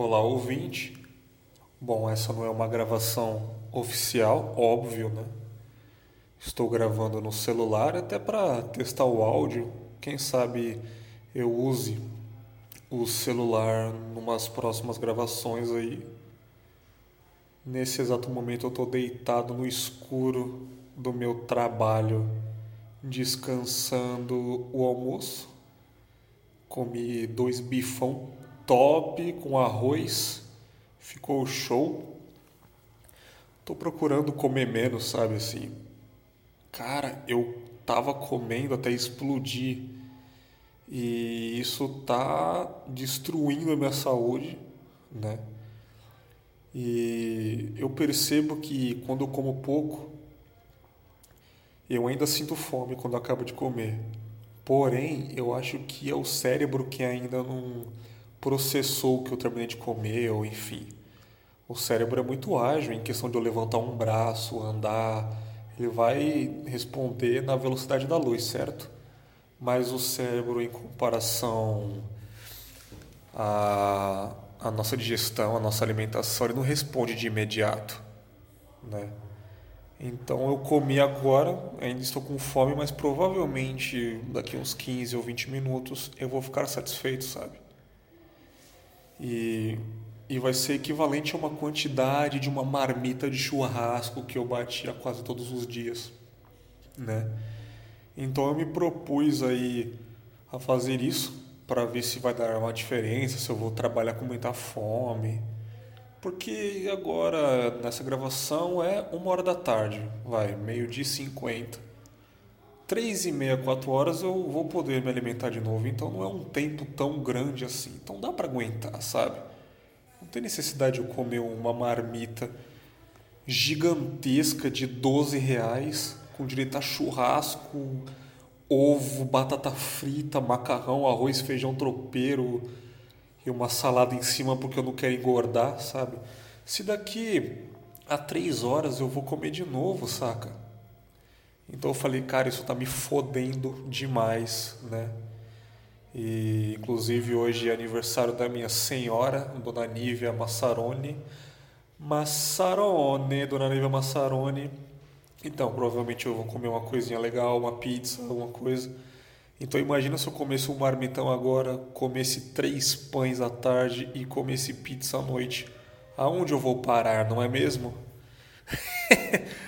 Olá, ouvinte. Bom, essa não é uma gravação oficial, óbvio, né? Estou gravando no celular até para testar o áudio. Quem sabe eu use o celular numas próximas gravações aí. Nesse exato momento eu estou deitado no escuro do meu trabalho, descansando o almoço. Comi dois bifão top com arroz, ficou show. Tô procurando comer menos, sabe assim. Cara, eu tava comendo até explodir. E isso tá destruindo a minha saúde, né? E eu percebo que quando eu como pouco, eu ainda sinto fome quando acabo de comer. Porém, eu acho que é o cérebro que ainda não processou o que eu terminei de comer, ou enfim. O cérebro é muito ágil em questão de eu levantar um braço, andar. Ele vai responder na velocidade da luz, certo? Mas o cérebro, em comparação à, à nossa digestão, à nossa alimentação, ele não responde de imediato, né? Então eu comi agora, ainda estou com fome, mas provavelmente daqui uns 15 ou 20 minutos eu vou ficar satisfeito, sabe? E, e vai ser equivalente a uma quantidade de uma marmita de churrasco que eu batia quase todos os dias, né? Então eu me propus aí a fazer isso para ver se vai dar uma diferença, se eu vou trabalhar com muita fome porque agora, nessa gravação, é uma hora da tarde, vai, meio-dia e cinquenta. Três e meia, quatro horas eu vou poder me alimentar de novo, então não é um tempo tão grande assim. Então dá para aguentar, sabe? Não tem necessidade de eu comer uma marmita gigantesca de 12 reais, com direito a churrasco, ovo, batata frita, macarrão, arroz, feijão tropeiro e uma salada em cima porque eu não quero engordar, sabe? Se daqui a três horas eu vou comer de novo, saca? Então eu falei, cara, isso tá me fodendo demais, né? E inclusive hoje é aniversário da minha senhora, Dona Nívia Massaroni. Massarone, Dona Nívia Massaroni. Então, provavelmente eu vou comer uma coisinha legal, uma pizza, alguma coisa. Então imagina se eu comesse um marmitão agora, comesse três pães à tarde e comesse pizza à noite. Aonde eu vou parar, não é mesmo?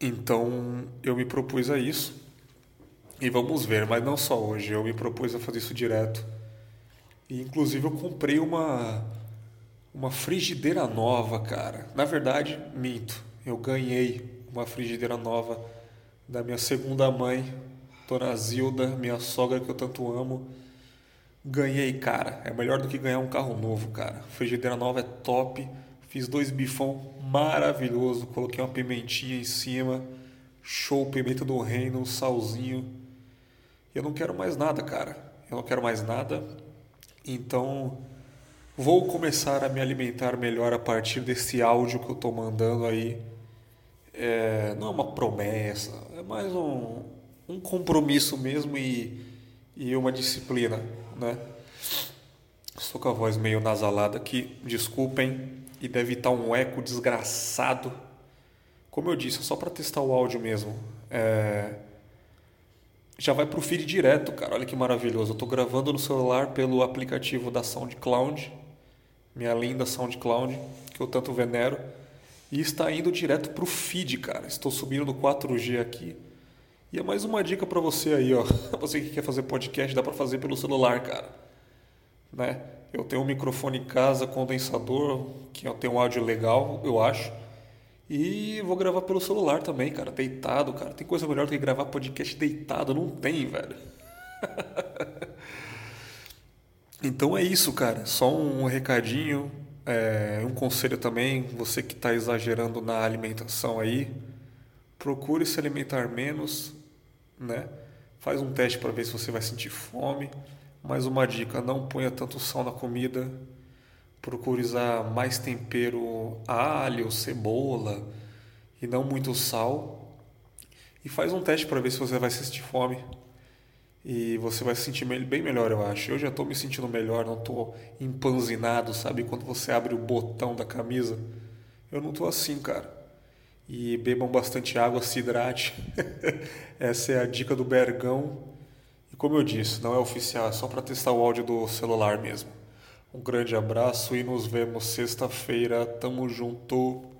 então eu me propus a isso. E vamos ver, mas não só hoje, eu me propus a fazer isso direto. E inclusive eu comprei uma uma frigideira nova, cara. Na verdade, minto. Eu ganhei uma frigideira nova da minha segunda mãe, Dona Zilda, minha sogra que eu tanto amo. Ganhei, cara. É melhor do que ganhar um carro novo, cara. Frigideira nova é top. Fiz dois bifão maravilhoso. Coloquei uma pimentinha em cima. Show, pimenta do reino, um salzinho. Eu não quero mais nada, cara. Eu não quero mais nada. Então, vou começar a me alimentar melhor a partir desse áudio que eu tô mandando aí. É, não é uma promessa, é mais um, um compromisso mesmo e, e uma disciplina, né? Estou com a voz meio nasalada aqui, desculpem, e deve estar um eco desgraçado. Como eu disse, só para testar o áudio mesmo. É... Já vai pro feed direto, cara. Olha que maravilhoso. Eu estou gravando no celular pelo aplicativo da SoundCloud, minha linda SoundCloud, que eu tanto venero, e está indo direto pro feed, cara. Estou subindo no 4G aqui e é mais uma dica para você aí, ó. Você que quer fazer podcast, dá para fazer pelo celular, cara. Né? Eu tenho um microfone em casa, condensador, que tem um áudio legal, eu acho. E vou gravar pelo celular também, cara, deitado, cara. Tem coisa melhor do que gravar podcast deitado, não tem, velho. então é isso, cara. Só um recadinho, é, um conselho também, você que está exagerando na alimentação aí, procure se alimentar menos, né? Faz um teste para ver se você vai sentir fome. Mais uma dica: não ponha tanto sal na comida. Procure usar mais tempero, alho, cebola e não muito sal. E faz um teste para ver se você vai sentir fome. E você vai se sentir bem melhor, eu acho. Eu já estou me sentindo melhor, não estou empanzinado, sabe? Quando você abre o botão da camisa. Eu não estou assim, cara. E bebam bastante água, se hidrate. Essa é a dica do Bergão. Como eu disse, não é oficial, é só para testar o áudio do celular mesmo. Um grande abraço e nos vemos sexta-feira. Tamo junto.